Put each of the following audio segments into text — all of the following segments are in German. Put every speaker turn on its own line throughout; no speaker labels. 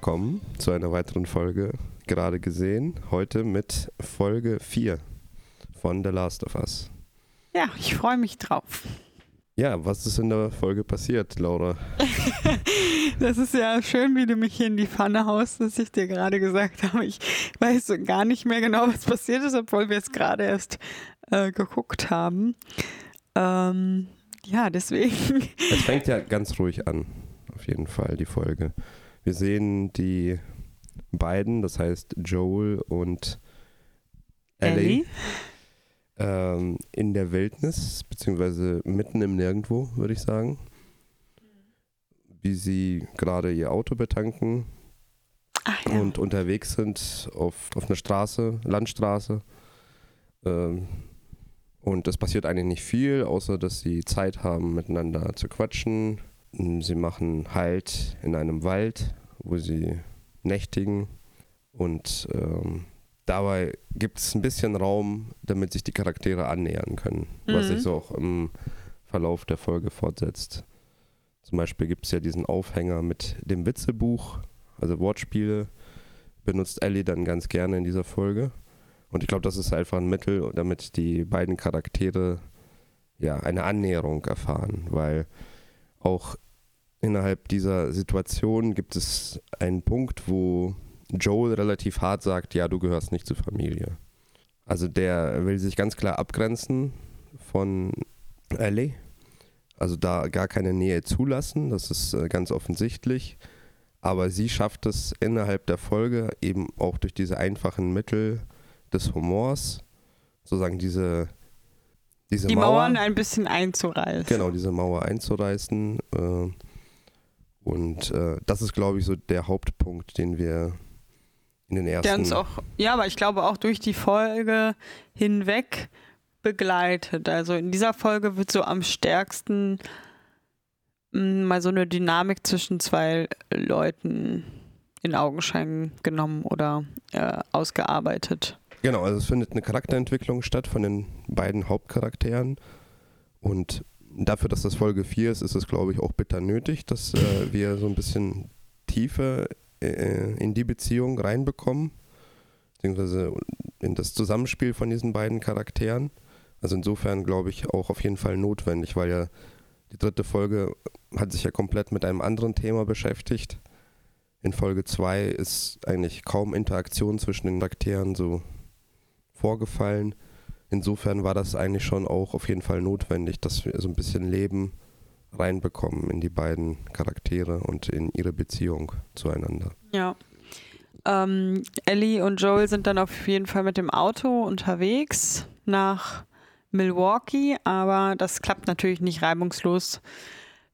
Willkommen zu einer weiteren Folge gerade gesehen. Heute mit Folge 4 von The Last of Us.
Ja, ich freue mich drauf.
Ja, was ist in der Folge passiert, Laura?
das ist ja schön, wie du mich hier in die Pfanne haust, dass ich dir gerade gesagt habe. Ich weiß gar nicht mehr genau, was passiert ist, obwohl wir es gerade erst äh, geguckt haben. Ähm, ja, deswegen.
Es fängt ja ganz ruhig an, auf jeden Fall, die Folge. Wir sehen die beiden, das heißt Joel und Ellie, Ellie? Ähm, in der Wildnis, beziehungsweise mitten im Nirgendwo, würde ich sagen. Wie sie gerade ihr Auto betanken
Ach, ja.
und unterwegs sind auf, auf einer Straße, Landstraße. Ähm, und es passiert eigentlich nicht viel, außer dass sie Zeit haben, miteinander zu quatschen. Sie machen Halt in einem Wald, wo sie nächtigen. Und ähm, dabei gibt es ein bisschen Raum, damit sich die Charaktere annähern können, mhm. was sich so auch im Verlauf der Folge fortsetzt. Zum Beispiel gibt es ja diesen Aufhänger mit dem Witzebuch, also Wortspiele, benutzt Ellie dann ganz gerne in dieser Folge. Und ich glaube, das ist einfach ein Mittel, damit die beiden Charaktere ja eine Annäherung erfahren, weil auch innerhalb dieser Situation gibt es einen Punkt, wo Joel relativ hart sagt, ja, du gehörst nicht zur Familie. Also der will sich ganz klar abgrenzen von Ellie. Also da gar keine Nähe zulassen, das ist äh, ganz offensichtlich. Aber sie schafft es innerhalb der Folge eben auch durch diese einfachen Mittel des Humors, sozusagen diese, diese
Die Mauer, Mauern ein bisschen einzureißen.
Genau, diese Mauer einzureißen. Äh, und äh, das ist, glaube ich, so der Hauptpunkt, den wir in den ersten.
Der uns auch, ja, aber ich glaube auch durch die Folge hinweg begleitet. Also in dieser Folge wird so am stärksten mh, mm, mal so eine Dynamik zwischen zwei Leuten in Augenschein genommen oder äh, ausgearbeitet.
Genau, also es findet eine Charakterentwicklung statt von den beiden Hauptcharakteren und dafür, dass das Folge 4 ist, ist es, glaube ich, auch bitter nötig, dass äh, wir so ein bisschen Tiefe äh, in die Beziehung reinbekommen, beziehungsweise in das Zusammenspiel von diesen beiden Charakteren. Also insofern glaube ich auch auf jeden Fall notwendig, weil ja die dritte Folge hat sich ja komplett mit einem anderen Thema beschäftigt. In Folge 2 ist eigentlich kaum Interaktion zwischen den Charakteren so vorgefallen. Insofern war das eigentlich schon auch auf jeden Fall notwendig, dass wir so ein bisschen Leben reinbekommen in die beiden Charaktere und in ihre Beziehung zueinander.
Ja. Ähm, Ellie und Joel sind dann auf jeden Fall mit dem Auto unterwegs nach Milwaukee, aber das klappt natürlich nicht reibungslos,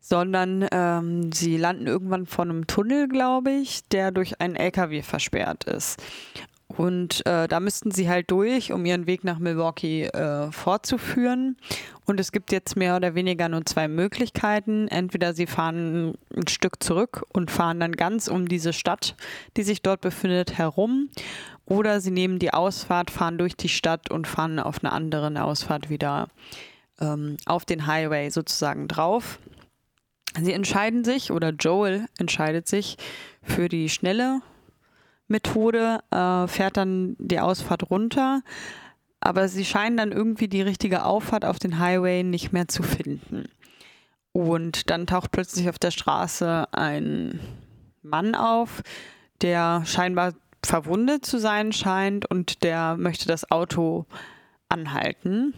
sondern ähm, sie landen irgendwann vor einem Tunnel, glaube ich, der durch einen LKW versperrt ist. Und äh, da müssten sie halt durch, um ihren Weg nach Milwaukee äh, fortzuführen. Und es gibt jetzt mehr oder weniger nur zwei Möglichkeiten. Entweder sie fahren ein Stück zurück und fahren dann ganz um diese Stadt, die sich dort befindet, herum. Oder sie nehmen die Ausfahrt, fahren durch die Stadt und fahren auf einer anderen Ausfahrt wieder ähm, auf den Highway sozusagen drauf. Sie entscheiden sich, oder Joel entscheidet sich für die schnelle Methode, äh, fährt dann die Ausfahrt runter, aber sie scheinen dann irgendwie die richtige Auffahrt auf den Highway nicht mehr zu finden. Und dann taucht plötzlich auf der Straße ein Mann auf, der scheinbar verwundet zu sein scheint und der möchte das Auto anhalten.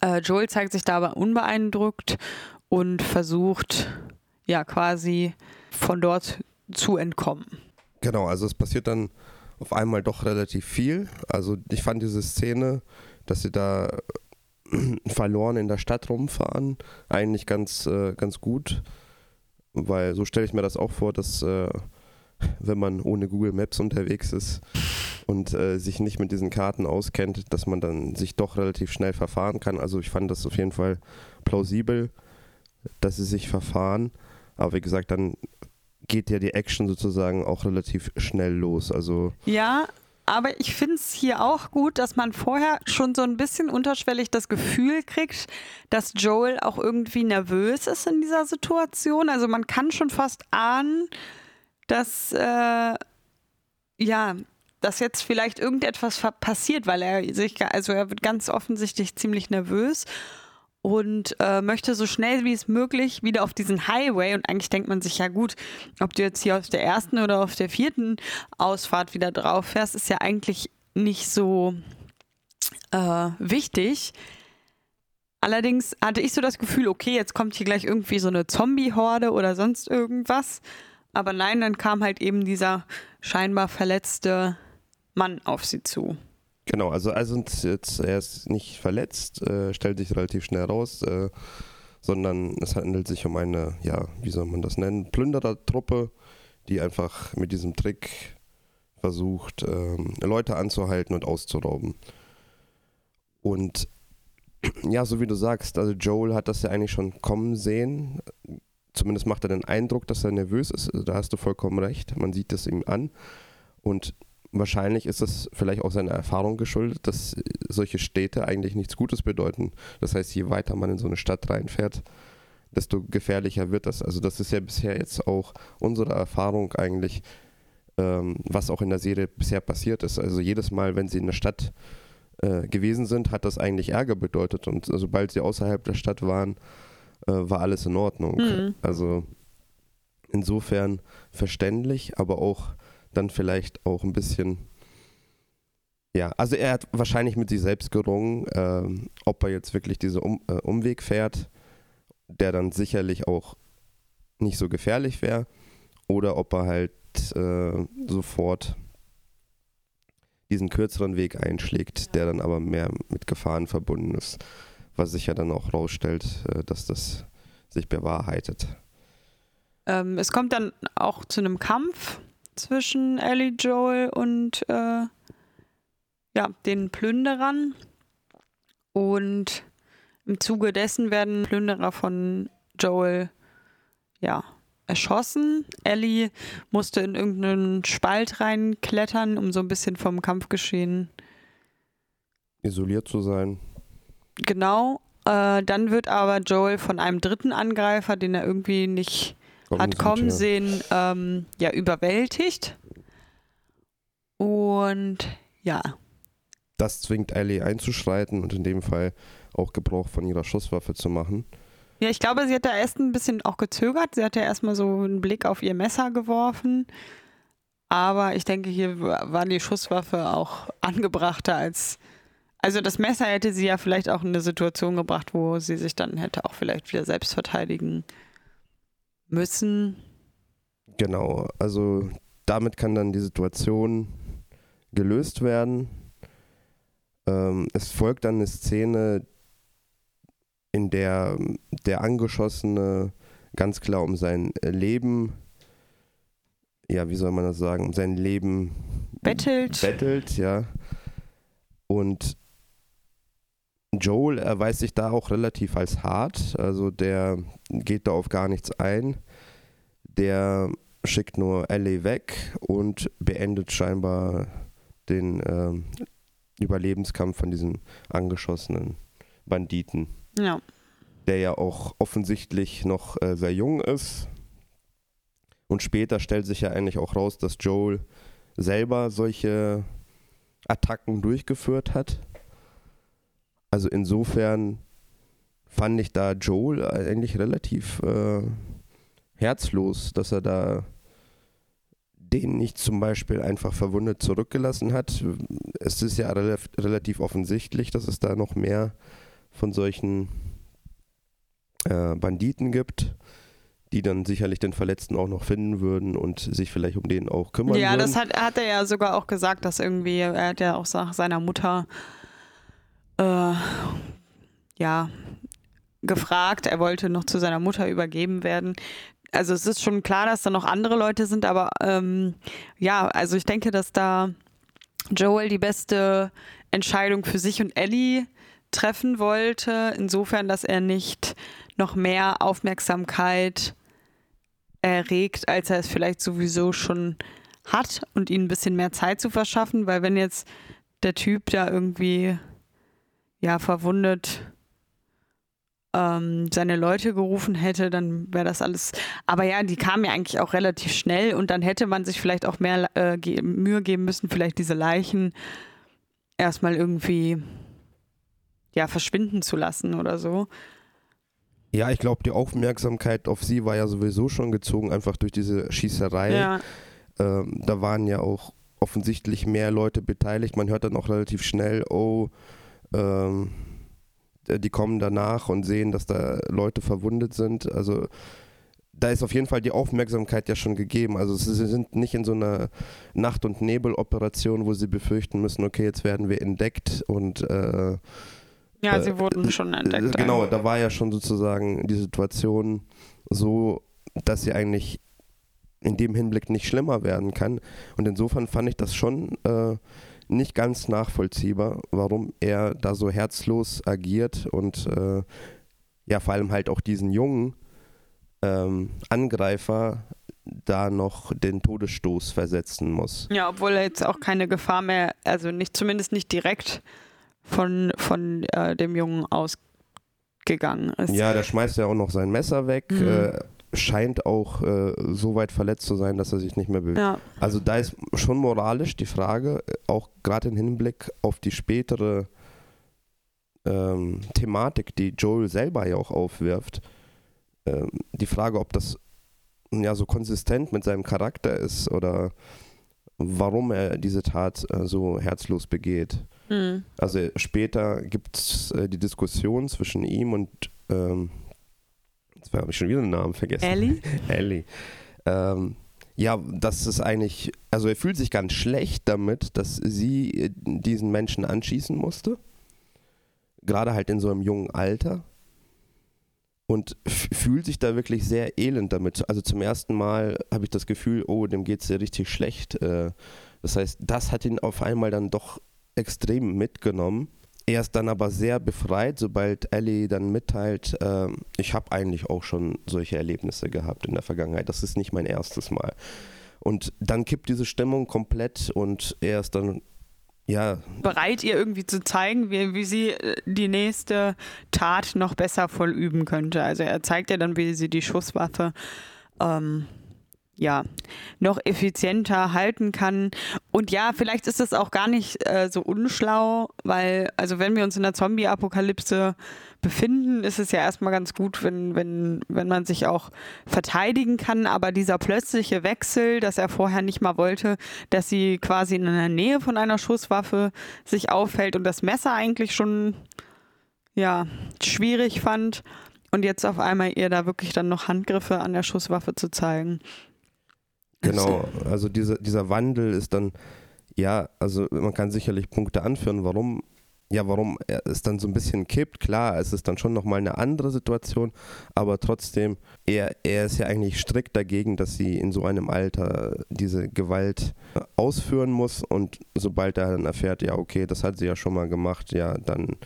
Äh, Joel zeigt sich dabei unbeeindruckt und versucht ja quasi von dort zu entkommen.
Genau, also es passiert dann auf einmal doch relativ viel. Also ich fand diese Szene, dass sie da verloren in der Stadt rumfahren, eigentlich ganz, äh, ganz gut. Weil so stelle ich mir das auch vor, dass äh, wenn man ohne Google Maps unterwegs ist und äh, sich nicht mit diesen Karten auskennt, dass man dann sich doch relativ schnell verfahren kann. Also ich fand das auf jeden Fall plausibel, dass sie sich verfahren. Aber wie gesagt, dann geht ja die Action sozusagen auch relativ schnell los. Also
ja, aber ich finde es hier auch gut, dass man vorher schon so ein bisschen unterschwellig das Gefühl kriegt, dass Joel auch irgendwie nervös ist in dieser Situation. Also man kann schon fast ahnen, dass äh, ja, dass jetzt vielleicht irgendetwas passiert, weil er sich, also er wird ganz offensichtlich ziemlich nervös und äh, möchte so schnell wie es möglich wieder auf diesen Highway. Und eigentlich denkt man sich ja gut, ob du jetzt hier auf der ersten oder auf der vierten Ausfahrt wieder drauf fährst, ist ja eigentlich nicht so äh, wichtig. Allerdings hatte ich so das Gefühl, okay, jetzt kommt hier gleich irgendwie so eine Zombie-Horde oder sonst irgendwas. Aber nein, dann kam halt eben dieser scheinbar verletzte Mann auf sie zu.
Genau, also, also jetzt, er ist nicht verletzt, äh, stellt sich relativ schnell raus, äh, sondern es handelt sich um eine, ja, wie soll man das nennen, Plünderertruppe, die einfach mit diesem Trick versucht, ähm, Leute anzuhalten und auszurauben. Und ja, so wie du sagst, also Joel hat das ja eigentlich schon kommen sehen. Zumindest macht er den Eindruck, dass er nervös ist. Da hast du vollkommen recht. Man sieht es ihm an. Und wahrscheinlich ist es vielleicht auch seiner Erfahrung geschuldet, dass solche Städte eigentlich nichts Gutes bedeuten. Das heißt, je weiter man in so eine Stadt reinfährt, desto gefährlicher wird das. Also das ist ja bisher jetzt auch unsere Erfahrung eigentlich, ähm, was auch in der Serie bisher passiert ist. Also jedes Mal, wenn sie in der Stadt äh, gewesen sind, hat das eigentlich Ärger bedeutet. Und sobald sie außerhalb der Stadt waren, äh, war alles in Ordnung. Mhm. Also insofern verständlich, aber auch dann vielleicht auch ein bisschen. Ja, also er hat wahrscheinlich mit sich selbst gerungen, äh, ob er jetzt wirklich diesen um, äh, Umweg fährt, der dann sicherlich auch nicht so gefährlich wäre, oder ob er halt äh, sofort diesen kürzeren Weg einschlägt, der dann aber mehr mit Gefahren verbunden ist, was sich ja dann auch rausstellt, äh, dass das sich bewahrheitet.
Ähm, es kommt dann auch zu einem Kampf zwischen Ellie Joel und äh, ja, den Plünderern. Und im Zuge dessen werden Plünderer von Joel ja, erschossen. Ellie musste in irgendeinen Spalt reinklettern, um so ein bisschen vom Kampfgeschehen
isoliert zu sein.
Genau. Äh, dann wird aber Joel von einem dritten Angreifer, den er irgendwie nicht hat kommen ja. sehen, ähm, ja, überwältigt. Und ja.
Das zwingt Ellie einzuschreiten und in dem Fall auch Gebrauch von ihrer Schusswaffe zu machen.
Ja, ich glaube, sie hat da erst ein bisschen auch gezögert. Sie hat ja erstmal so einen Blick auf ihr Messer geworfen. Aber ich denke, hier war die Schusswaffe auch angebrachter als. Also das Messer hätte sie ja vielleicht auch in eine Situation gebracht, wo sie sich dann hätte auch vielleicht wieder selbst verteidigen müssen.
Genau, also damit kann dann die Situation gelöst werden. Ähm, es folgt dann eine Szene, in der der Angeschossene ganz klar um sein Leben, ja, wie soll man das sagen, um sein Leben
bettelt.
Bettelt, ja. Und Joel erweist sich da auch relativ als hart. Also der geht da auf gar nichts ein. Der schickt nur Ellie weg und beendet scheinbar den äh, Überlebenskampf von diesem angeschossenen Banditen.
Ja.
Der ja auch offensichtlich noch äh, sehr jung ist. Und später stellt sich ja eigentlich auch raus, dass Joel selber solche Attacken durchgeführt hat. Also insofern fand ich da Joel eigentlich relativ äh, herzlos, dass er da den nicht zum Beispiel einfach verwundet zurückgelassen hat. Es ist ja re relativ offensichtlich, dass es da noch mehr von solchen äh, Banditen gibt, die dann sicherlich den Verletzten auch noch finden würden und sich vielleicht um den auch kümmern
ja,
würden.
Ja, das hat, hat er ja sogar auch gesagt, dass irgendwie, er hat ja auch nach seiner Mutter äh, ja, gefragt. Er wollte noch zu seiner Mutter übergeben werden. Also es ist schon klar, dass da noch andere Leute sind, aber ähm, ja, also ich denke, dass da Joel die beste Entscheidung für sich und Ellie treffen wollte, insofern, dass er nicht noch mehr Aufmerksamkeit erregt, als er es vielleicht sowieso schon hat und ihnen ein bisschen mehr Zeit zu verschaffen, weil wenn jetzt der Typ da irgendwie ja verwundet ähm, seine Leute gerufen hätte, dann wäre das alles. Aber ja, die kamen ja eigentlich auch relativ schnell und dann hätte man sich vielleicht auch mehr äh, ge Mühe geben müssen, vielleicht diese Leichen erstmal irgendwie ja verschwinden zu lassen oder so.
Ja, ich glaube, die Aufmerksamkeit auf sie war ja sowieso schon gezogen, einfach durch diese Schießerei. Ja. Ähm, da waren ja auch offensichtlich mehr Leute beteiligt. Man hört dann auch relativ schnell, oh, ähm, die kommen danach und sehen, dass da Leute verwundet sind. Also da ist auf jeden Fall die Aufmerksamkeit ja schon gegeben. Also sie sind nicht in so einer Nacht- und Nebel-Operation, wo sie befürchten müssen, okay, jetzt werden wir entdeckt und äh,
ja, sie wurden schon entdeckt.
Genau, da war ja schon sozusagen die Situation so, dass sie eigentlich in dem Hinblick nicht schlimmer werden kann. Und insofern fand ich das schon äh, nicht ganz nachvollziehbar, warum er da so herzlos agiert und äh, ja, vor allem halt auch diesen jungen ähm, Angreifer da noch den Todesstoß versetzen muss.
Ja, obwohl er jetzt auch keine Gefahr mehr, also nicht zumindest nicht direkt von, von äh, dem Jungen ausgegangen ist.
Ja, der schmeißt ja auch noch sein Messer weg. Mhm. Äh, scheint auch äh, so weit verletzt zu sein, dass er sich nicht mehr bewegt. Ja. Also da ist schon moralisch die Frage, auch gerade im Hinblick auf die spätere ähm, Thematik, die Joel selber ja auch aufwirft, ähm, die Frage, ob das ja so konsistent mit seinem Charakter ist oder warum er diese Tat äh, so herzlos begeht. Mhm. Also später gibt es äh, die Diskussion zwischen ihm und ähm, jetzt habe ich schon wieder den Namen vergessen.
Ellie?
Ellie. Ähm, ja, das ist eigentlich, also er fühlt sich ganz schlecht damit, dass sie äh, diesen Menschen anschießen musste. Gerade halt in so einem jungen Alter. Und fühlt sich da wirklich sehr elend damit. Also zum ersten Mal habe ich das Gefühl, oh, dem geht es ja richtig schlecht. Äh, das heißt, das hat ihn auf einmal dann doch extrem mitgenommen. Er ist dann aber sehr befreit, sobald Ellie dann mitteilt, äh, ich habe eigentlich auch schon solche Erlebnisse gehabt in der Vergangenheit. Das ist nicht mein erstes Mal. Und dann kippt diese Stimmung komplett und er ist dann ja.
bereit, ihr irgendwie zu zeigen, wie, wie sie äh, die nächste Tat noch besser vollüben könnte. Also er zeigt ja dann, wie sie die Schusswaffe ähm, ja, noch effizienter halten kann. Und ja, vielleicht ist das auch gar nicht äh, so unschlau, weil, also wenn wir uns in der Zombie-Apokalypse befinden, ist es ja erstmal ganz gut, wenn, wenn, wenn man sich auch verteidigen kann. Aber dieser plötzliche Wechsel, dass er vorher nicht mal wollte, dass sie quasi in der Nähe von einer Schusswaffe sich aufhält und das Messer eigentlich schon, ja, schwierig fand. Und jetzt auf einmal ihr da wirklich dann noch Handgriffe an der Schusswaffe zu zeigen.
Genau, also diese, dieser Wandel ist dann, ja, also man kann sicherlich Punkte anführen, warum, ja, warum es dann so ein bisschen kippt. Klar, es ist dann schon nochmal eine andere Situation, aber trotzdem, er, er ist ja eigentlich strikt dagegen, dass sie in so einem Alter diese Gewalt ausführen muss und sobald er dann erfährt, ja, okay, das hat sie ja schon mal gemacht, ja, dann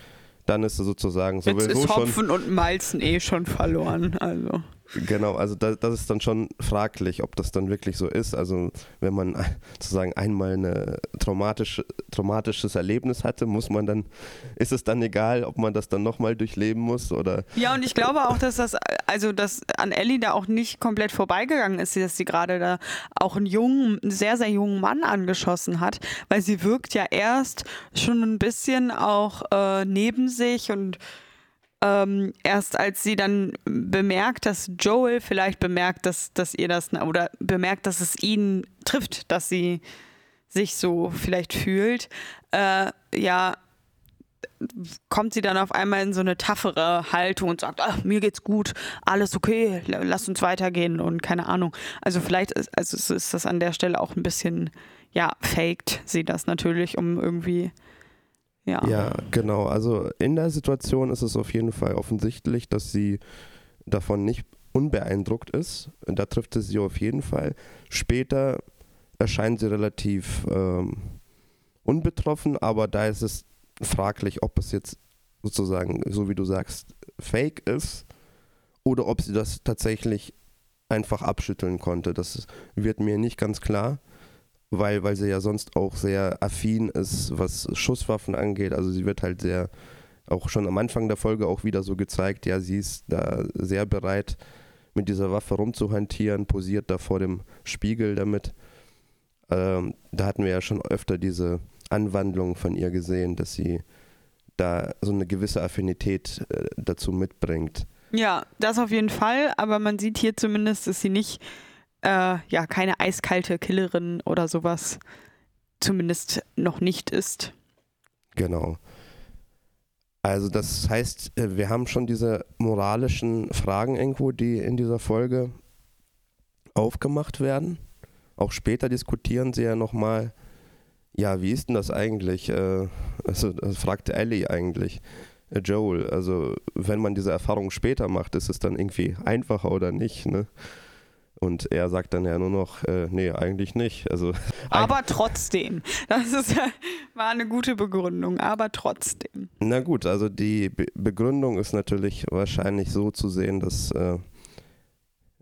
dann ist er sozusagen
sowieso Jetzt ist Hopfen schon und Malzen eh schon verloren. Also.
Genau, also das, das, ist dann schon fraglich, ob das dann wirklich so ist. Also wenn man sozusagen einmal ein traumatische, traumatisches Erlebnis hatte, muss man dann, ist es dann egal, ob man das dann nochmal durchleben muss oder.
Ja, und ich glaube auch, dass das, also dass an Ellie da auch nicht komplett vorbeigegangen ist, dass sie gerade da auch einen jungen, sehr, sehr jungen Mann angeschossen hat, weil sie wirkt ja erst schon ein bisschen auch äh, neben sich und ähm, erst als sie dann bemerkt, dass Joel vielleicht bemerkt, dass, dass ihr das oder bemerkt, dass es ihn trifft, dass sie sich so vielleicht fühlt, äh, ja, kommt sie dann auf einmal in so eine taffere Haltung und sagt, ach, mir geht's gut, alles okay, lass uns weitergehen und keine Ahnung. Also vielleicht ist, also ist das an der Stelle auch ein bisschen, ja, faked sie das natürlich, um irgendwie ja.
ja, genau. Also in der Situation ist es auf jeden Fall offensichtlich, dass sie davon nicht unbeeindruckt ist. Da trifft es sie auf jeden Fall. Später erscheint sie relativ ähm, unbetroffen, aber da ist es fraglich, ob es jetzt sozusagen, so wie du sagst, fake ist oder ob sie das tatsächlich einfach abschütteln konnte. Das wird mir nicht ganz klar weil, weil sie ja sonst auch sehr affin ist, was Schusswaffen angeht. Also sie wird halt sehr auch schon am Anfang der Folge auch wieder so gezeigt, ja, sie ist da sehr bereit, mit dieser Waffe rumzuhantieren, posiert da vor dem Spiegel damit. Ähm, da hatten wir ja schon öfter diese Anwandlung von ihr gesehen, dass sie da so eine gewisse Affinität äh, dazu mitbringt.
Ja, das auf jeden Fall, aber man sieht hier zumindest, dass sie nicht, äh, ja, keine eiskalte Killerin oder sowas zumindest noch nicht ist.
Genau. Also das heißt, äh, wir haben schon diese moralischen Fragen irgendwo, die in dieser Folge aufgemacht werden. Auch später diskutieren sie ja nochmal, ja, wie ist denn das eigentlich? Äh, also das fragte Ellie eigentlich, äh, Joel, also wenn man diese Erfahrung später macht, ist es dann irgendwie einfacher oder nicht, ne? Und er sagt dann ja nur noch, äh, nee, eigentlich nicht. Also,
aber trotzdem. Das ist, war eine gute Begründung, aber trotzdem.
Na gut, also die Be Begründung ist natürlich wahrscheinlich so zu sehen, dass äh,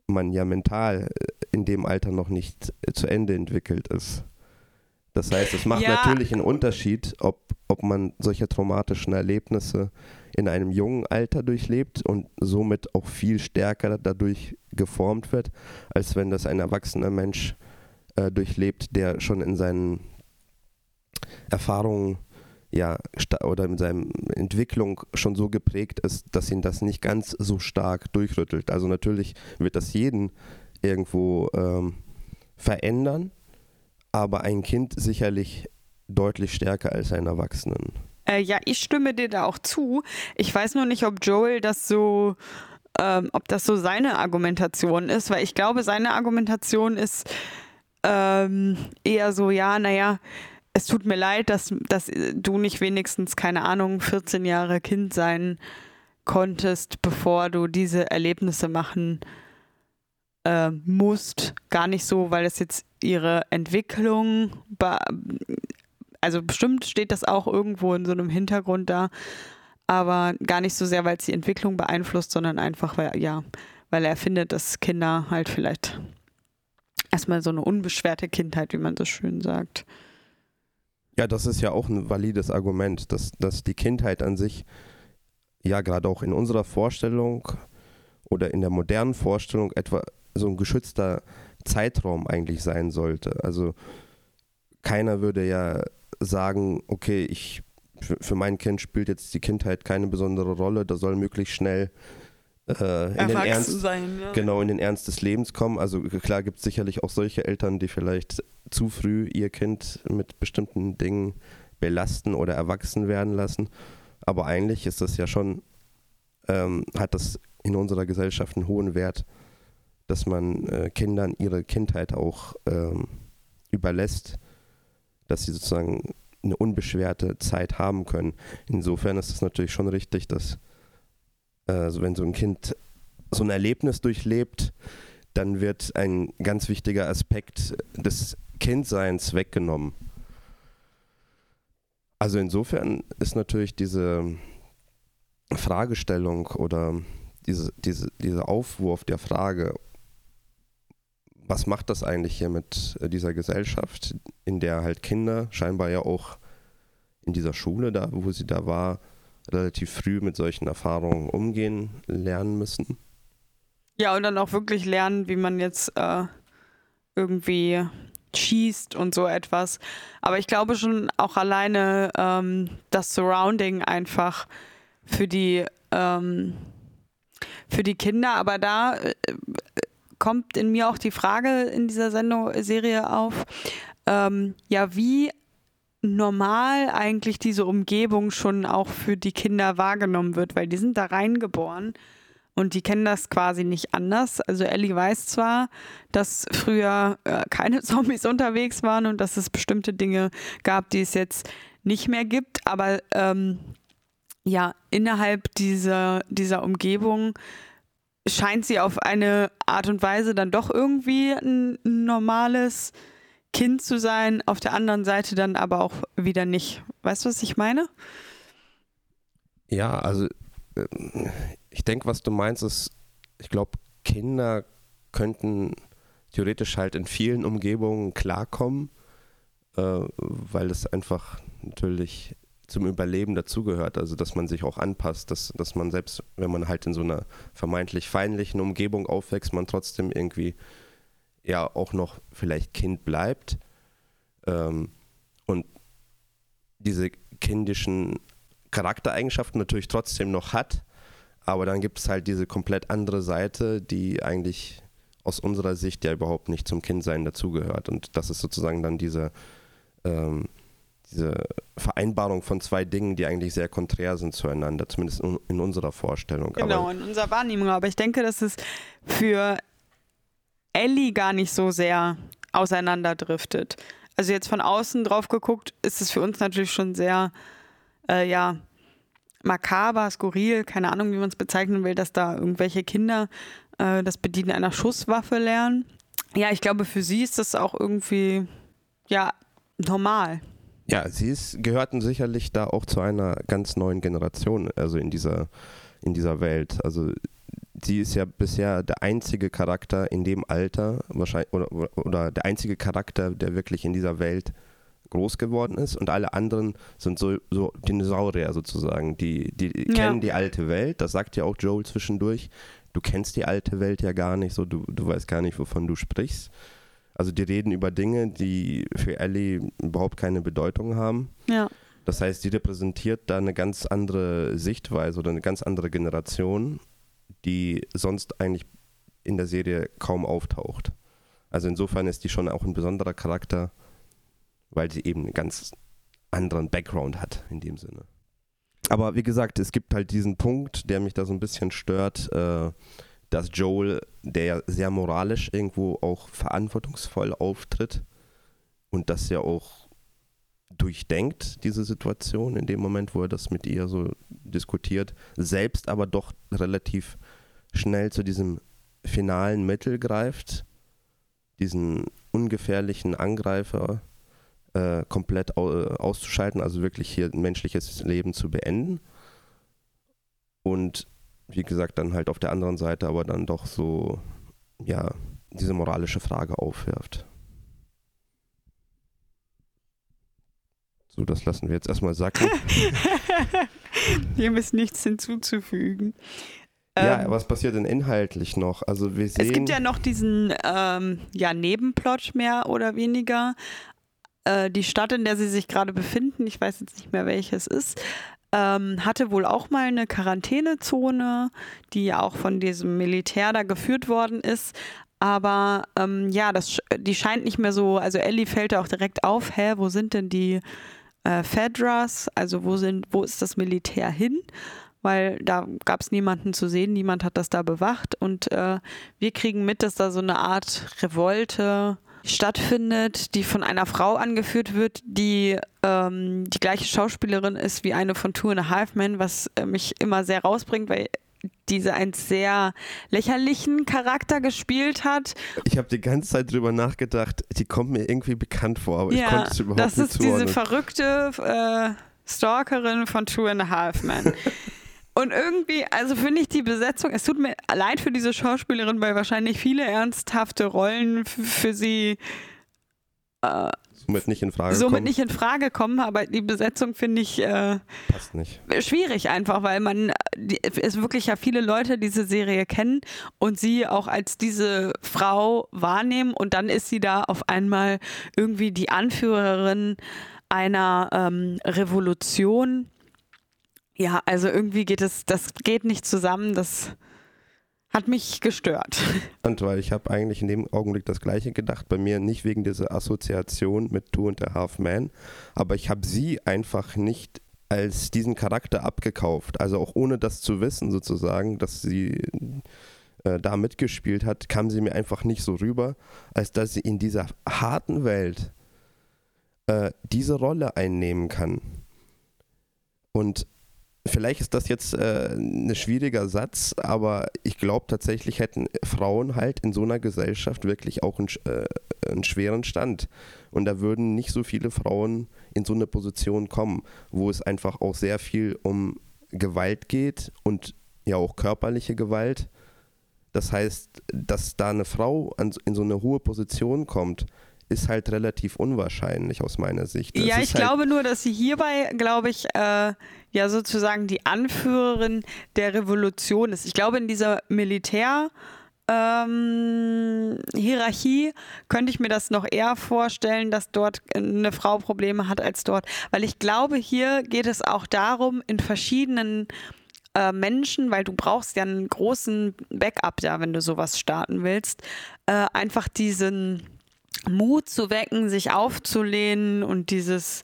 man ja mental in dem Alter noch nicht zu Ende entwickelt ist. Das heißt, es macht ja. natürlich einen Unterschied, ob, ob man solche traumatischen Erlebnisse in einem jungen Alter durchlebt und somit auch viel stärker dadurch geformt wird, als wenn das ein erwachsener Mensch äh, durchlebt, der schon in seinen Erfahrungen ja, oder in seiner Entwicklung schon so geprägt ist, dass ihn das nicht ganz so stark durchrüttelt. Also natürlich wird das jeden irgendwo ähm, verändern, aber ein Kind sicherlich deutlich stärker als ein Erwachsenen.
Äh, ja, ich stimme dir da auch zu. Ich weiß nur nicht, ob Joel das so, ähm, ob das so seine Argumentation ist, weil ich glaube, seine Argumentation ist ähm, eher so, ja, naja, es tut mir leid, dass, dass du nicht wenigstens, keine Ahnung, 14 Jahre Kind sein konntest, bevor du diese Erlebnisse machen äh, musst. Gar nicht so, weil es jetzt ihre Entwicklung also bestimmt steht das auch irgendwo in so einem Hintergrund da, aber gar nicht so sehr, weil es die Entwicklung beeinflusst, sondern einfach, weil, ja, weil er findet, dass Kinder halt vielleicht erstmal so eine unbeschwerte Kindheit, wie man so schön sagt.
Ja, das ist ja auch ein valides Argument, dass, dass die Kindheit an sich, ja, gerade auch in unserer Vorstellung oder in der modernen Vorstellung etwa so ein geschützter Zeitraum eigentlich sein sollte. Also keiner würde ja sagen, okay, ich für, mein Kind spielt jetzt die Kindheit keine besondere Rolle, da soll möglichst schnell äh, in den Ernst, sein, ja. genau in den Ernst des Lebens kommen. Also klar gibt es sicherlich auch solche Eltern, die vielleicht zu früh ihr Kind mit bestimmten Dingen belasten oder erwachsen werden lassen. Aber eigentlich ist das ja schon, ähm, hat das in unserer Gesellschaft einen hohen Wert, dass man äh, Kindern ihre Kindheit auch ähm, überlässt dass sie sozusagen eine unbeschwerte Zeit haben können. Insofern ist es natürlich schon richtig, dass äh, wenn so ein Kind so ein Erlebnis durchlebt, dann wird ein ganz wichtiger Aspekt des Kindseins weggenommen. Also insofern ist natürlich diese Fragestellung oder diese, diese, dieser Aufwurf der Frage, was macht das eigentlich hier mit äh, dieser Gesellschaft, in der halt Kinder scheinbar ja auch in dieser Schule, da wo sie da war, relativ früh mit solchen Erfahrungen umgehen lernen müssen.
Ja, und dann auch wirklich lernen, wie man jetzt äh, irgendwie schießt und so etwas. Aber ich glaube schon auch alleine ähm, das Surrounding einfach für die ähm, für die Kinder, aber da äh, kommt in mir auch die Frage in dieser Sendung, Serie auf, ähm, ja, wie normal eigentlich diese Umgebung schon auch für die Kinder wahrgenommen wird, weil die sind da reingeboren und die kennen das quasi nicht anders. Also Ellie weiß zwar, dass früher äh, keine Zombies unterwegs waren und dass es bestimmte Dinge gab, die es jetzt nicht mehr gibt, aber ähm, ja, innerhalb dieser, dieser Umgebung scheint sie auf eine Art und Weise dann doch irgendwie ein normales Kind zu sein, auf der anderen Seite dann aber auch wieder nicht. Weißt du, was ich meine?
Ja, also äh, ich denke, was du meinst, ist, ich glaube, Kinder könnten theoretisch halt in vielen Umgebungen klarkommen, äh, weil es einfach natürlich zum Überleben dazugehört. Also dass man sich auch anpasst, dass, dass man selbst, wenn man halt in so einer vermeintlich feindlichen Umgebung aufwächst, man trotzdem irgendwie ja auch noch vielleicht Kind bleibt. Ähm, und diese kindischen Charaktereigenschaften natürlich trotzdem noch hat, aber dann gibt es halt diese komplett andere Seite, die eigentlich aus unserer Sicht ja überhaupt nicht zum Kindsein dazugehört. Und das ist sozusagen dann diese, ähm, diese Vereinbarung von zwei Dingen, die eigentlich sehr konträr sind zueinander, zumindest in, in unserer Vorstellung.
Genau,
aber,
in unserer Wahrnehmung. Aber ich denke, dass es für Ellie gar nicht so sehr auseinanderdriftet. Also jetzt von außen drauf geguckt, ist es für uns natürlich schon sehr, äh, ja, makaber, skurril, keine Ahnung, wie man es bezeichnen will, dass da irgendwelche Kinder äh, das Bedienen einer Schusswaffe lernen. Ja, ich glaube, für sie ist das auch irgendwie, ja, normal.
Ja, sie ist, gehörten sicherlich da auch zu einer ganz neuen Generation, also in dieser, in dieser Welt. Also sie ist ja bisher der einzige Charakter in dem Alter, wahrscheinlich, oder, oder der einzige Charakter, der wirklich in dieser Welt groß geworden ist und alle anderen sind so, so Dinosaurier sozusagen, die, die ja. kennen die alte Welt, das sagt ja auch Joel zwischendurch, du kennst die alte Welt ja gar nicht so, du, du weißt gar nicht, wovon du sprichst. Also die reden über Dinge, die für Ellie überhaupt keine Bedeutung haben.
Ja.
Das heißt, sie repräsentiert da eine ganz andere Sichtweise oder eine ganz andere Generation die sonst eigentlich in der Serie kaum auftaucht. Also insofern ist die schon auch ein besonderer Charakter, weil sie eben einen ganz anderen Background hat in dem Sinne. Aber wie gesagt, es gibt halt diesen Punkt, der mich da so ein bisschen stört, äh, dass Joel, der ja sehr moralisch irgendwo auch verantwortungsvoll auftritt und das ja auch durchdenkt, diese Situation in dem Moment, wo er das mit ihr so diskutiert, selbst aber doch relativ schnell zu diesem finalen Mittel greift, diesen ungefährlichen Angreifer äh, komplett au äh, auszuschalten, also wirklich hier ein menschliches Leben zu beenden. Und wie gesagt, dann halt auf der anderen Seite aber dann doch so, ja, diese moralische Frage aufwirft. So, das lassen wir jetzt erstmal sacken.
Dem ist nichts hinzuzufügen.
Ja, ähm, was passiert denn inhaltlich noch? Also wir sehen
es gibt ja noch diesen ähm, ja, Nebenplot mehr oder weniger. Äh, die Stadt, in der sie sich gerade befinden, ich weiß jetzt nicht mehr welches ist, ähm, hatte wohl auch mal eine Quarantänezone, die ja auch von diesem Militär da geführt worden ist. Aber ähm, ja, das, die scheint nicht mehr so, also Ellie fällt da auch direkt auf, hä, wo sind denn die äh, Fedras? Also wo sind, wo ist das Militär hin? weil da gab es niemanden zu sehen, niemand hat das da bewacht und äh, wir kriegen mit, dass da so eine Art Revolte stattfindet, die von einer Frau angeführt wird, die ähm, die gleiche Schauspielerin ist wie eine von Two and a Half Men, was äh, mich immer sehr rausbringt, weil diese einen sehr lächerlichen Charakter gespielt hat.
Ich habe die ganze Zeit drüber nachgedacht, die kommt mir irgendwie bekannt vor, aber ja, ich konnte es überhaupt
nicht
Das
ist diese verrückte äh, Stalkerin von Two and a Half Men. Und irgendwie, also finde ich die Besetzung, es tut mir leid für diese Schauspielerin, weil wahrscheinlich viele ernsthafte Rollen für sie
äh, somit nicht in Frage
somit
kommen.
nicht in Frage kommen, aber die Besetzung finde ich äh,
passt nicht.
Schwierig einfach, weil man die, es wirklich ja viele Leute diese Serie kennen und sie auch als diese Frau wahrnehmen und dann ist sie da auf einmal irgendwie die Anführerin einer ähm, Revolution ja, also irgendwie geht es, das geht nicht zusammen, das hat mich gestört.
Und weil ich habe eigentlich in dem Augenblick das gleiche gedacht, bei mir nicht wegen dieser Assoziation mit Two and a Half Man, aber ich habe sie einfach nicht als diesen Charakter abgekauft, also auch ohne das zu wissen sozusagen, dass sie äh, da mitgespielt hat, kam sie mir einfach nicht so rüber, als dass sie in dieser harten Welt äh, diese Rolle einnehmen kann. Und Vielleicht ist das jetzt äh, ein schwieriger Satz, aber ich glaube tatsächlich hätten Frauen halt in so einer Gesellschaft wirklich auch einen, äh, einen, schweren Stand. Und da würden nicht so viele Frauen in so eine Position kommen, wo es einfach auch sehr viel um Gewalt geht und ja auch körperliche Gewalt. Das heißt, dass da eine Frau an, in so eine hohe Position kommt, ist halt relativ unwahrscheinlich aus meiner Sicht.
Das ja, ich halt glaube nur, dass sie hierbei, glaube ich, äh, ja sozusagen die Anführerin der Revolution ist. Ich glaube, in dieser Militär- ähm, Hierarchie könnte ich mir das noch eher vorstellen, dass dort eine Frau Probleme hat als dort. Weil ich glaube, hier geht es auch darum, in verschiedenen äh, Menschen, weil du brauchst ja einen großen Backup da, wenn du sowas starten willst, äh, einfach diesen Mut zu wecken, sich aufzulehnen und dieses,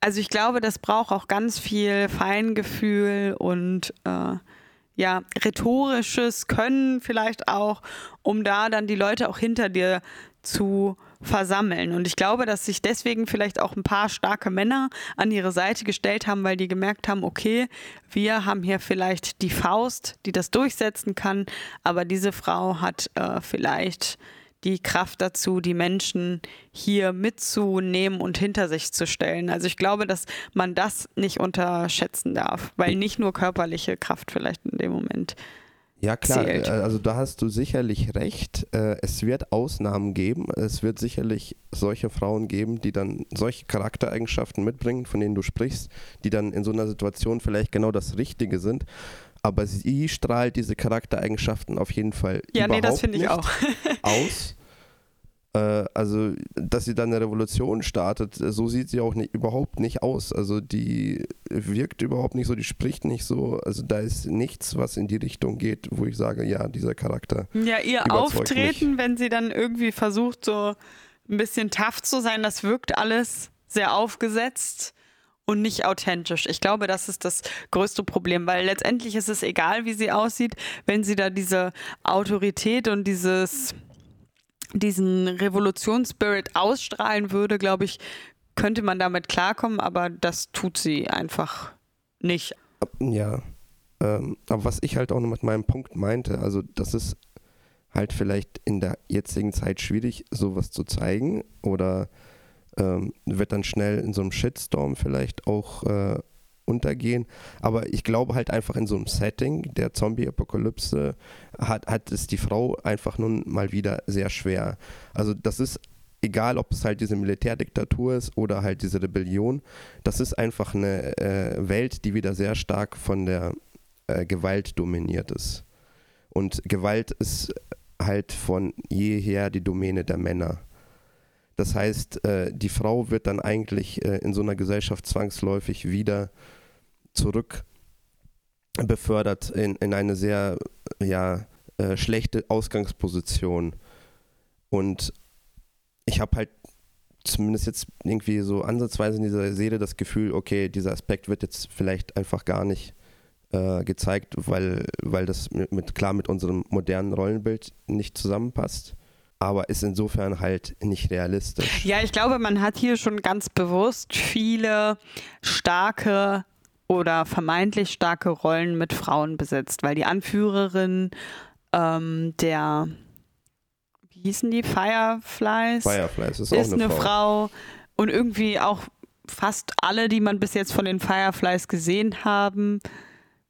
also ich glaube, das braucht auch ganz viel Feingefühl und äh, ja, rhetorisches Können vielleicht auch, um da dann die Leute auch hinter dir zu versammeln. Und ich glaube, dass sich deswegen vielleicht auch ein paar starke Männer an ihre Seite gestellt haben, weil die gemerkt haben, okay, wir haben hier vielleicht die Faust, die das durchsetzen kann, aber diese Frau hat äh, vielleicht die Kraft dazu, die Menschen hier mitzunehmen und hinter sich zu stellen. Also ich glaube, dass man das nicht unterschätzen darf, weil nicht nur körperliche Kraft vielleicht in dem Moment.
Ja klar,
zählt.
Äh, also da hast du sicherlich recht. Äh, es wird Ausnahmen geben. Es wird sicherlich solche Frauen geben, die dann solche Charaktereigenschaften mitbringen, von denen du sprichst, die dann in so einer Situation vielleicht genau das Richtige sind aber sie strahlt diese Charaktereigenschaften auf jeden Fall ja, überhaupt nee, das nicht ich auch. aus. Äh, also, dass sie dann eine Revolution startet, so sieht sie auch nicht, überhaupt nicht aus. Also die wirkt überhaupt nicht so, die spricht nicht so. Also da ist nichts, was in die Richtung geht, wo ich sage, ja, dieser Charakter.
Ja, ihr Auftreten, mich. wenn sie dann irgendwie versucht, so ein bisschen tough zu sein, das wirkt alles sehr aufgesetzt und nicht authentisch. Ich glaube, das ist das größte Problem, weil letztendlich ist es egal, wie sie aussieht, wenn sie da diese Autorität und dieses diesen Revolutionsspirit ausstrahlen würde, glaube ich, könnte man damit klarkommen, aber das tut sie einfach nicht.
Ja, ähm, aber was ich halt auch noch mit meinem Punkt meinte, also das ist halt vielleicht in der jetzigen Zeit schwierig, sowas zu zeigen oder ähm, wird dann schnell in so einem Shitstorm vielleicht auch äh, untergehen. Aber ich glaube halt einfach in so einem Setting der Zombie-Apokalypse hat, hat es die Frau einfach nun mal wieder sehr schwer. Also das ist egal, ob es halt diese Militärdiktatur ist oder halt diese Rebellion, das ist einfach eine äh, Welt, die wieder sehr stark von der äh, Gewalt dominiert ist. Und Gewalt ist halt von jeher die Domäne der Männer. Das heißt, äh, die Frau wird dann eigentlich äh, in so einer Gesellschaft zwangsläufig wieder zurück befördert in, in eine sehr ja, äh, schlechte Ausgangsposition. Und ich habe halt zumindest jetzt irgendwie so ansatzweise in dieser Serie das Gefühl, okay, dieser Aspekt wird jetzt vielleicht einfach gar nicht äh, gezeigt, weil, weil das mit, mit, klar mit unserem modernen Rollenbild nicht zusammenpasst aber ist insofern halt nicht realistisch.
Ja, ich glaube, man hat hier schon ganz bewusst viele starke oder vermeintlich starke Rollen mit Frauen besetzt, weil die Anführerin ähm, der, wie hießen die, Fireflies?
Fireflies ist,
ist
auch eine,
eine
Frau.
Frau und irgendwie auch fast alle, die man bis jetzt von den Fireflies gesehen haben,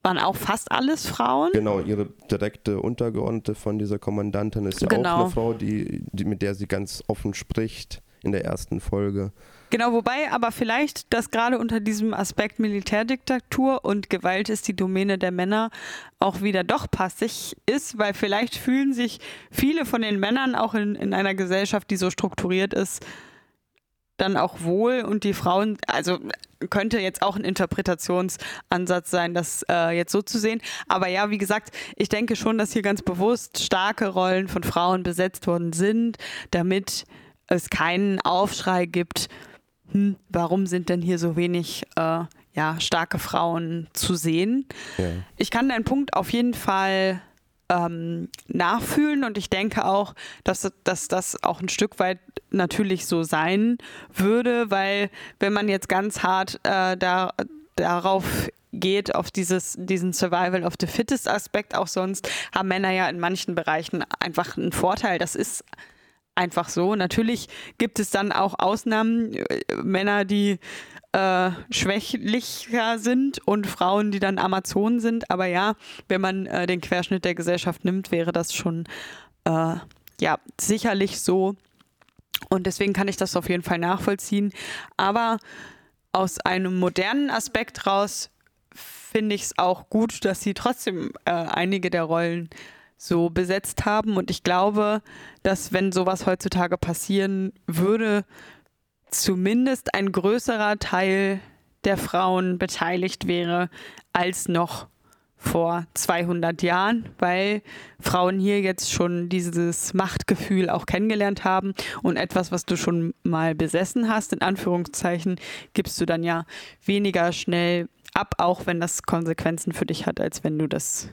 waren auch fast alles Frauen.
Genau, ihre direkte Untergeordnete von dieser Kommandantin ist ja genau. auch eine Frau, die, die, mit der sie ganz offen spricht in der ersten Folge.
Genau, wobei aber vielleicht das gerade unter diesem Aspekt Militärdiktatur und Gewalt ist die Domäne der Männer auch wieder doch passig ist, weil vielleicht fühlen sich viele von den Männern auch in, in einer Gesellschaft, die so strukturiert ist, dann auch wohl und die Frauen, also könnte jetzt auch ein Interpretationsansatz sein, das äh, jetzt so zu sehen. Aber ja, wie gesagt, ich denke schon, dass hier ganz bewusst starke Rollen von Frauen besetzt worden sind, damit es keinen Aufschrei gibt, hm, warum sind denn hier so wenig äh, ja, starke Frauen zu sehen. Ja. Ich kann deinen Punkt auf jeden Fall ähm, nachfühlen und ich denke auch, dass, dass das auch ein Stück weit natürlich so sein würde, weil wenn man jetzt ganz hart äh, da, darauf geht, auf dieses, diesen Survival of the Fittest Aspekt auch sonst, haben Männer ja in manchen Bereichen einfach einen Vorteil. Das ist einfach so. Natürlich gibt es dann auch Ausnahmen, äh, Männer, die äh, schwächlicher sind und Frauen, die dann Amazonen sind. Aber ja, wenn man äh, den Querschnitt der Gesellschaft nimmt, wäre das schon äh, ja sicherlich so. Und deswegen kann ich das auf jeden Fall nachvollziehen. Aber aus einem modernen Aspekt raus finde ich es auch gut, dass sie trotzdem äh, einige der Rollen so besetzt haben. Und ich glaube, dass wenn sowas heutzutage passieren würde, zumindest ein größerer Teil der Frauen beteiligt wäre als noch vor 200 Jahren, weil Frauen hier jetzt schon dieses Machtgefühl auch kennengelernt haben und etwas, was du schon mal besessen hast, in Anführungszeichen, gibst du dann ja weniger schnell ab, auch wenn das Konsequenzen für dich hat, als wenn du das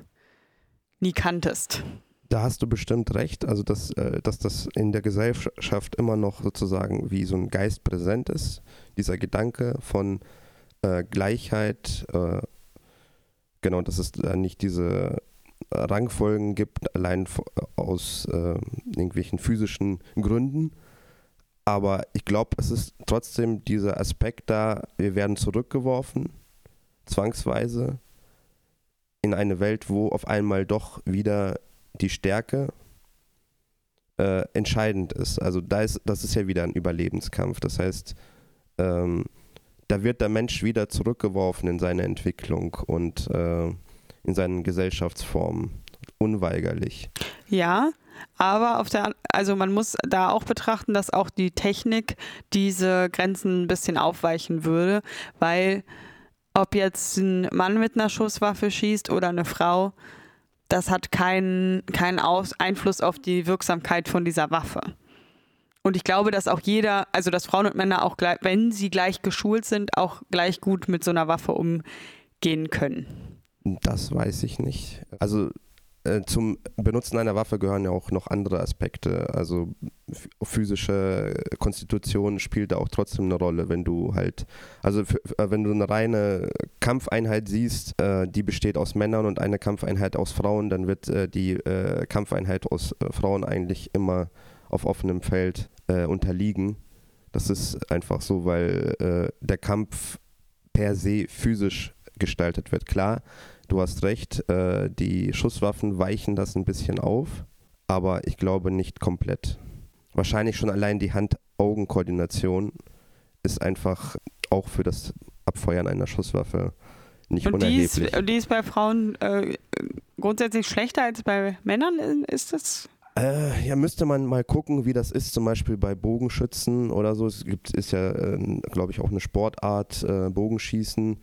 nie kanntest.
Da hast du bestimmt recht, also dass, äh, dass das in der Gesellschaft immer noch sozusagen wie so ein Geist präsent ist, dieser Gedanke von äh, Gleichheit, äh, genau, dass es da nicht diese Rangfolgen gibt, allein aus äh, irgendwelchen physischen Gründen. Aber ich glaube, es ist trotzdem dieser Aspekt da, wir werden zurückgeworfen, zwangsweise, in eine Welt, wo auf einmal doch wieder die Stärke äh, entscheidend ist. Also da ist, das ist ja wieder ein Überlebenskampf. Das heißt, ähm, da wird der Mensch wieder zurückgeworfen in seine Entwicklung und äh, in seinen Gesellschaftsformen. Unweigerlich.
Ja, aber auf der, also man muss da auch betrachten, dass auch die Technik diese Grenzen ein bisschen aufweichen würde, weil ob jetzt ein Mann mit einer Schusswaffe schießt oder eine Frau, das hat keinen, keinen Einfluss auf die Wirksamkeit von dieser Waffe. Und ich glaube, dass auch jeder, also dass Frauen und Männer auch, gleich, wenn sie gleich geschult sind, auch gleich gut mit so einer Waffe umgehen können.
Das weiß ich nicht. Also äh, zum Benutzen einer Waffe gehören ja auch noch andere Aspekte. Also physische Konstitution spielt da auch trotzdem eine Rolle, wenn du halt, also äh, wenn du eine reine Kampfeinheit siehst, äh, die besteht aus Männern und eine Kampfeinheit aus Frauen, dann wird äh, die äh, Kampfeinheit aus äh, Frauen eigentlich immer auf offenem Feld unterliegen. Das ist einfach so, weil der Kampf per se physisch gestaltet wird. Klar, du hast recht, äh, die Schusswaffen weichen das ein bisschen auf, aber ich glaube nicht komplett. Wahrscheinlich schon allein die Hand-Augen-Koordination ist einfach auch für das Abfeuern einer Schusswaffe nicht und unerheblich.
Die ist, die ist bei Frauen äh, grundsätzlich schlechter als bei Männern, ist das?
Äh, ja, müsste man mal gucken, wie das ist, zum Beispiel bei Bogenschützen oder so. Es gibt, ist ja, äh, glaube ich, auch eine Sportart, äh, Bogenschießen.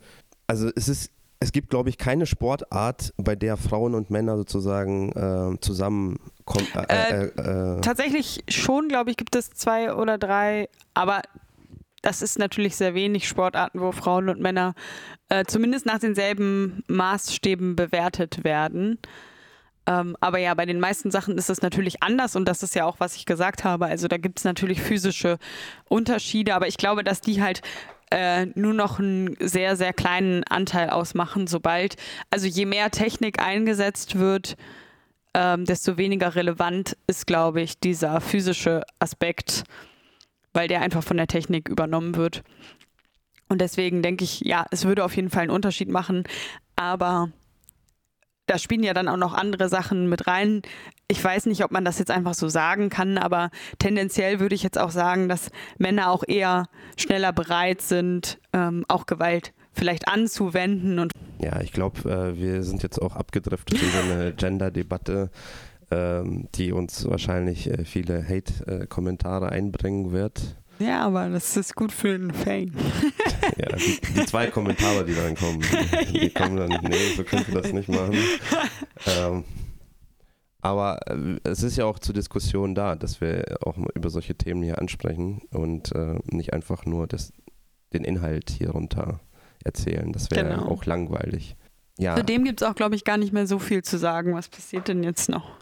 Also es ist es gibt, glaube ich, keine Sportart, bei der Frauen und Männer sozusagen äh, zusammenkommen. Äh,
äh, äh, äh, tatsächlich schon, glaube ich, gibt es zwei oder drei, aber das ist natürlich sehr wenig Sportarten, wo Frauen und Männer äh, zumindest nach denselben Maßstäben bewertet werden. Ähm, aber ja, bei den meisten Sachen ist es natürlich anders und das ist ja auch, was ich gesagt habe. Also da gibt es natürlich physische Unterschiede, aber ich glaube, dass die halt äh, nur noch einen sehr, sehr kleinen Anteil ausmachen, sobald, also je mehr Technik eingesetzt wird, ähm, desto weniger relevant ist, glaube ich, dieser physische Aspekt, weil der einfach von der Technik übernommen wird. Und deswegen denke ich, ja, es würde auf jeden Fall einen Unterschied machen, aber da spielen ja dann auch noch andere Sachen mit rein. Ich weiß nicht, ob man das jetzt einfach so sagen kann, aber tendenziell würde ich jetzt auch sagen, dass Männer auch eher schneller bereit sind, ähm, auch Gewalt vielleicht anzuwenden. Und
ja, ich glaube, äh, wir sind jetzt auch abgedriftet in so eine Gender-Debatte, ähm, die uns wahrscheinlich äh, viele Hate-Kommentare einbringen wird.
Ja, aber das ist gut für den Fame.
ja, die, die, zwei Kommentare, die dann kommen, die, die ja. kommen dann, nee, so könnt ihr das nicht machen. Ähm, aber äh, es ist ja auch zur Diskussion da, dass wir auch über solche Themen hier ansprechen und äh, nicht einfach nur das, den Inhalt hier runter erzählen. Das wäre genau. auch langweilig.
Ja. Zu dem gibt es auch, glaube ich, gar nicht mehr so viel zu sagen. Was passiert denn jetzt noch?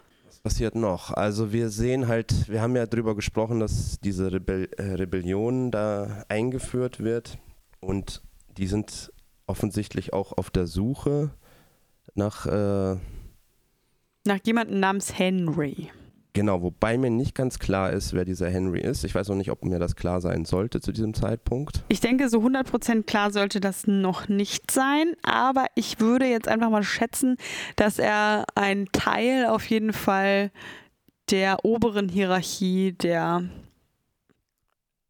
Passiert noch? Also wir sehen halt, wir haben ja darüber gesprochen, dass diese Rebell äh, Rebellion da eingeführt wird und die sind offensichtlich auch auf der Suche nach äh,
nach jemandem namens Henry.
Genau, wobei mir nicht ganz klar ist, wer dieser Henry ist. Ich weiß auch nicht, ob mir das klar sein sollte zu diesem Zeitpunkt.
Ich denke, so 100% klar sollte das noch nicht sein, aber ich würde jetzt einfach mal schätzen, dass er ein Teil auf jeden Fall der oberen Hierarchie der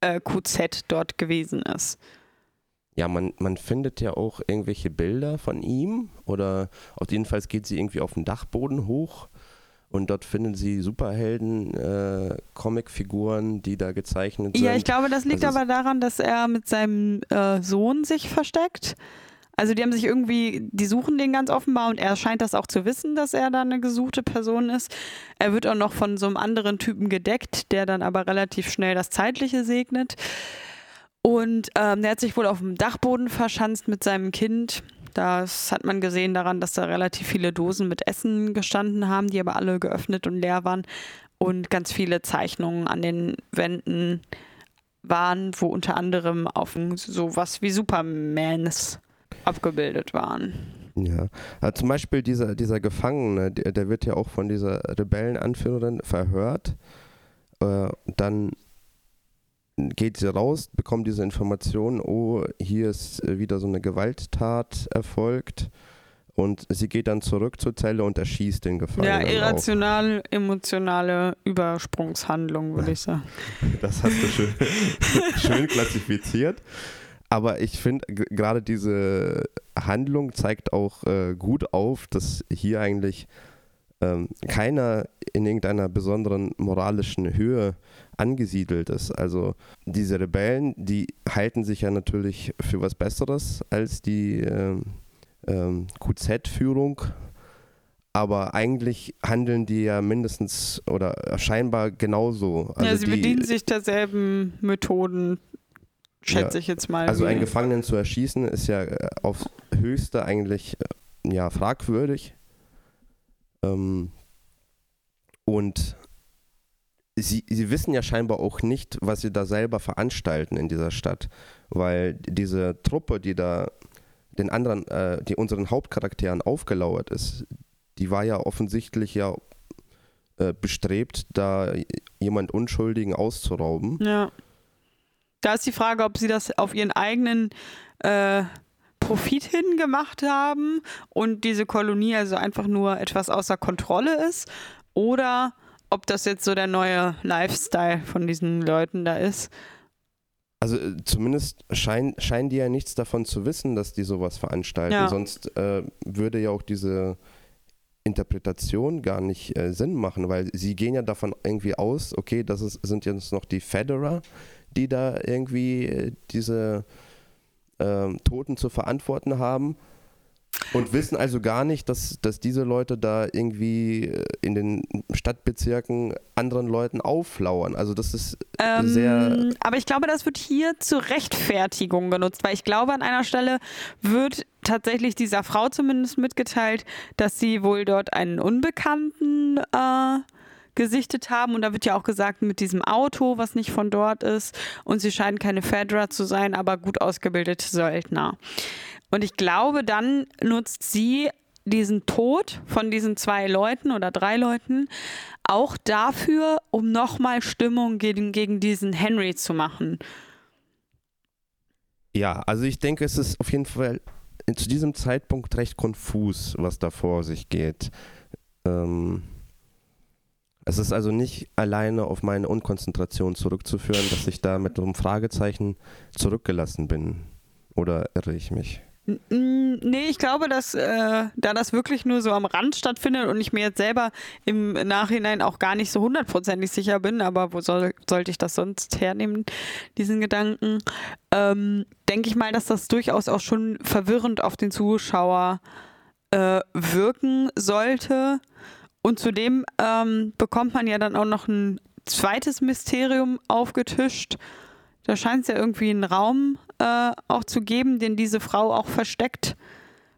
äh, QZ dort gewesen ist.
Ja, man, man findet ja auch irgendwelche Bilder von ihm oder auf jeden Fall geht sie irgendwie auf den Dachboden hoch und dort finden sie Superhelden, äh, Comicfiguren, die da gezeichnet sind.
Ja, ich glaube, das liegt also aber daran, dass er mit seinem äh, Sohn sich versteckt. Also die haben sich irgendwie, die suchen den ganz offenbar und er scheint das auch zu wissen, dass er da eine gesuchte Person ist. Er wird auch noch von so einem anderen Typen gedeckt, der dann aber relativ schnell das Zeitliche segnet. Und ähm, der hat sich wohl auf dem Dachboden verschanzt mit seinem Kind. Das hat man gesehen daran, dass da relativ viele Dosen mit Essen gestanden haben, die aber alle geöffnet und leer waren. Und ganz viele Zeichnungen an den Wänden waren, wo unter anderem auf sowas wie Supermans abgebildet waren.
Ja, also zum Beispiel dieser, dieser Gefangene, der, der wird ja auch von dieser Rebellenanführerin verhört. Äh, dann geht sie raus, bekommt diese Information, oh, hier ist äh, wieder so eine Gewalttat erfolgt. Und sie geht dann zurück zur Zelle und erschießt den Gefangenen.
Ja, irrational, auch. emotionale Übersprungshandlung, würde ich sagen.
Das hast du schön, schön klassifiziert. Aber ich finde, gerade diese Handlung zeigt auch äh, gut auf, dass hier eigentlich ähm, keiner in irgendeiner besonderen moralischen Höhe angesiedelt ist. Also diese Rebellen, die halten sich ja natürlich für was Besseres als die ähm, ähm, QZ-Führung. Aber eigentlich handeln die ja mindestens oder scheinbar genauso.
Also ja, sie die, bedienen sich derselben Methoden, schätze ja, ich jetzt mal.
Also einen Gefangenen zu erschießen ist ja äh, aufs Höchste eigentlich äh, ja, fragwürdig. Ähm, und sie, sie wissen ja scheinbar auch nicht, was sie da selber veranstalten in dieser Stadt, weil diese Truppe, die da den anderen, äh, die unseren Hauptcharakteren aufgelauert ist, die war ja offensichtlich ja äh, bestrebt, da jemand Unschuldigen auszurauben.
Ja. Da ist die Frage, ob sie das auf ihren eigenen äh, Profit hin gemacht haben und diese Kolonie also einfach nur etwas außer Kontrolle ist oder ob das jetzt so der neue Lifestyle von diesen Leuten da ist.
Also äh, zumindest schein, scheinen die ja nichts davon zu wissen, dass die sowas veranstalten. Ja. Sonst äh, würde ja auch diese Interpretation gar nicht äh, Sinn machen, weil sie gehen ja davon irgendwie aus, okay, das ist, sind jetzt noch die Federer, die da irgendwie äh, diese ähm, Toten zu verantworten haben. Und wissen also gar nicht, dass, dass diese Leute da irgendwie äh, in den Stadtbezirken anderen Leuten auflauern. Also das ist ähm, sehr.
Aber ich glaube, das wird hier zur Rechtfertigung genutzt, weil ich glaube, an einer Stelle wird tatsächlich dieser Frau zumindest mitgeteilt, dass sie wohl dort einen Unbekannten äh, gesichtet haben. Und da wird ja auch gesagt, mit diesem Auto, was nicht von dort ist. Und sie scheinen keine Fedra zu sein, aber gut ausgebildete Söldner. Und ich glaube, dann nutzt sie diesen Tod von diesen zwei Leuten oder drei Leuten auch dafür, um nochmal Stimmung gegen, gegen diesen Henry zu machen.
Ja, also ich denke, es ist auf jeden Fall zu diesem Zeitpunkt recht konfus, was da vor sich geht. Ähm, es ist also nicht alleine auf meine Unkonzentration zurückzuführen, dass ich da mit einem Fragezeichen zurückgelassen bin. Oder irre ich mich?
Nee, ich glaube, dass äh, da das wirklich nur so am Rand stattfindet und ich mir jetzt selber im Nachhinein auch gar nicht so hundertprozentig sicher bin, aber wo soll, sollte ich das sonst hernehmen, diesen Gedanken, ähm, denke ich mal, dass das durchaus auch schon verwirrend auf den Zuschauer äh, wirken sollte. Und zudem ähm, bekommt man ja dann auch noch ein zweites Mysterium aufgetischt. Da scheint es ja irgendwie einen Raum äh, auch zu geben, den diese Frau auch versteckt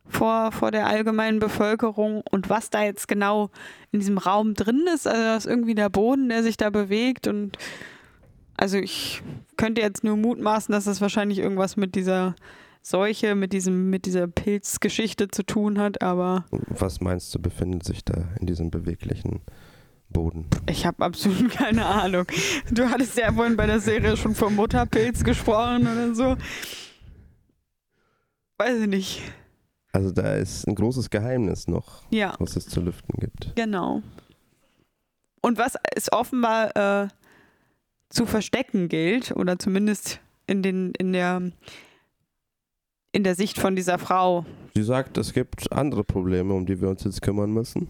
vor, vor der allgemeinen Bevölkerung. Und was da jetzt genau in diesem Raum drin ist, also das ist irgendwie der Boden, der sich da bewegt. Und also ich könnte jetzt nur mutmaßen, dass das wahrscheinlich irgendwas mit dieser Seuche, mit diesem, mit dieser Pilzgeschichte zu tun hat, aber.
Was meinst du, befindet sich da in diesem beweglichen Boden?
Ich habe absolut keine Ahnung. Du hattest ja vorhin bei der Serie schon vom Mutterpilz gesprochen oder so. Weiß ich nicht.
Also da ist ein großes Geheimnis noch,
ja.
was es zu lüften gibt.
Genau. Und was ist offenbar äh, zu verstecken gilt oder zumindest in, den, in, der, in der Sicht von dieser Frau.
Sie sagt, es gibt andere Probleme, um die wir uns jetzt kümmern müssen.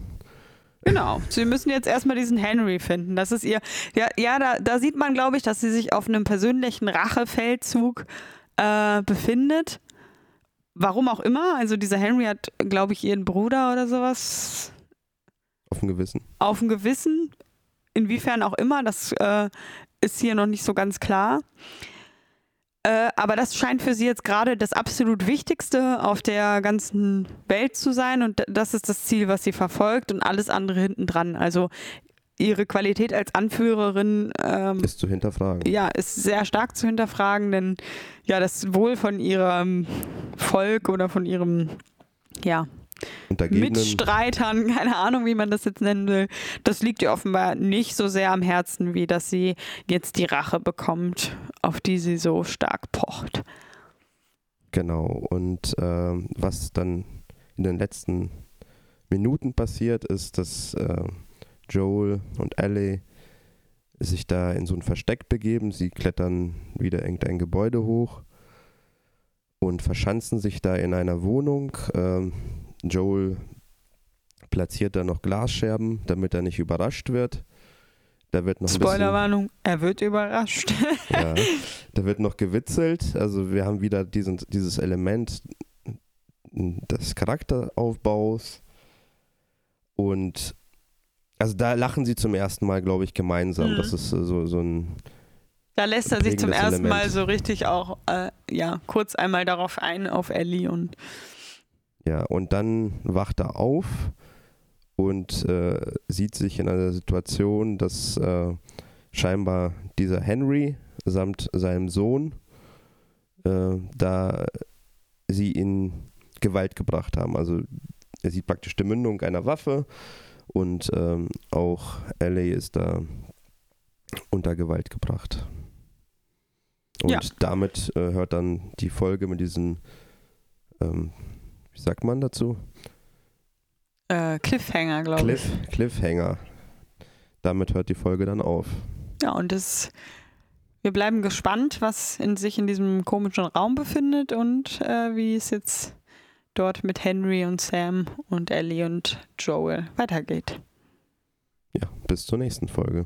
Genau, sie müssen jetzt erstmal diesen Henry finden. Das ist ihr, ja, ja da, da sieht man, glaube ich, dass sie sich auf einem persönlichen Rachefeldzug äh, befindet. Warum auch immer. Also dieser Henry hat, glaube ich, ihren Bruder oder sowas.
Auf dem Gewissen.
Auf dem Gewissen. Inwiefern auch immer, das äh, ist hier noch nicht so ganz klar. Äh, aber das scheint für sie jetzt gerade das absolut Wichtigste auf der ganzen Welt zu sein und das ist das Ziel, was sie verfolgt und alles andere hinten dran. Also ihre Qualität als Anführerin ähm,
ist zu hinterfragen.
Ja, ist sehr stark zu hinterfragen, denn ja, das Wohl von ihrem Volk oder von ihrem ja, Mitstreitern, keine Ahnung, wie man das jetzt nennen will, das liegt ihr offenbar nicht so sehr am Herzen, wie dass sie jetzt die Rache bekommt, auf die sie so stark pocht.
Genau, und äh, was dann in den letzten Minuten passiert, ist, dass äh, Joel und Ellie sich da in so ein Versteck begeben. Sie klettern wieder irgendein Gebäude hoch und verschanzen sich da in einer Wohnung. Ähm, Joel platziert da noch Glasscherben, damit er nicht überrascht wird. Da wird noch
Spoilerwarnung, er wird überrascht.
ja, da wird noch gewitzelt. Also wir haben wieder diesen, dieses Element des Charakteraufbaus. Und also da lachen sie zum ersten Mal, glaube ich, gemeinsam. Mhm. Das ist so, so ein.
Da lässt er sich zum ersten Element. Mal so richtig auch, äh, ja, kurz einmal darauf ein, auf Ellie und
ja, und dann wacht er auf und äh, sieht sich in einer Situation, dass äh, scheinbar dieser Henry samt seinem Sohn äh, da sie in Gewalt gebracht haben. Also er sieht praktisch die Mündung einer Waffe und ähm, auch Ellie ist da unter Gewalt gebracht. Und ja. damit äh, hört dann die Folge mit diesem ähm, wie sagt man dazu?
Äh, Cliffhanger, glaube
Cliff, ich. Cliffhanger. Damit hört die Folge dann auf.
Ja, und das, wir bleiben gespannt, was in sich in diesem komischen Raum befindet und äh, wie es jetzt dort mit Henry und Sam und Ellie und Joel weitergeht.
Ja, bis zur nächsten Folge.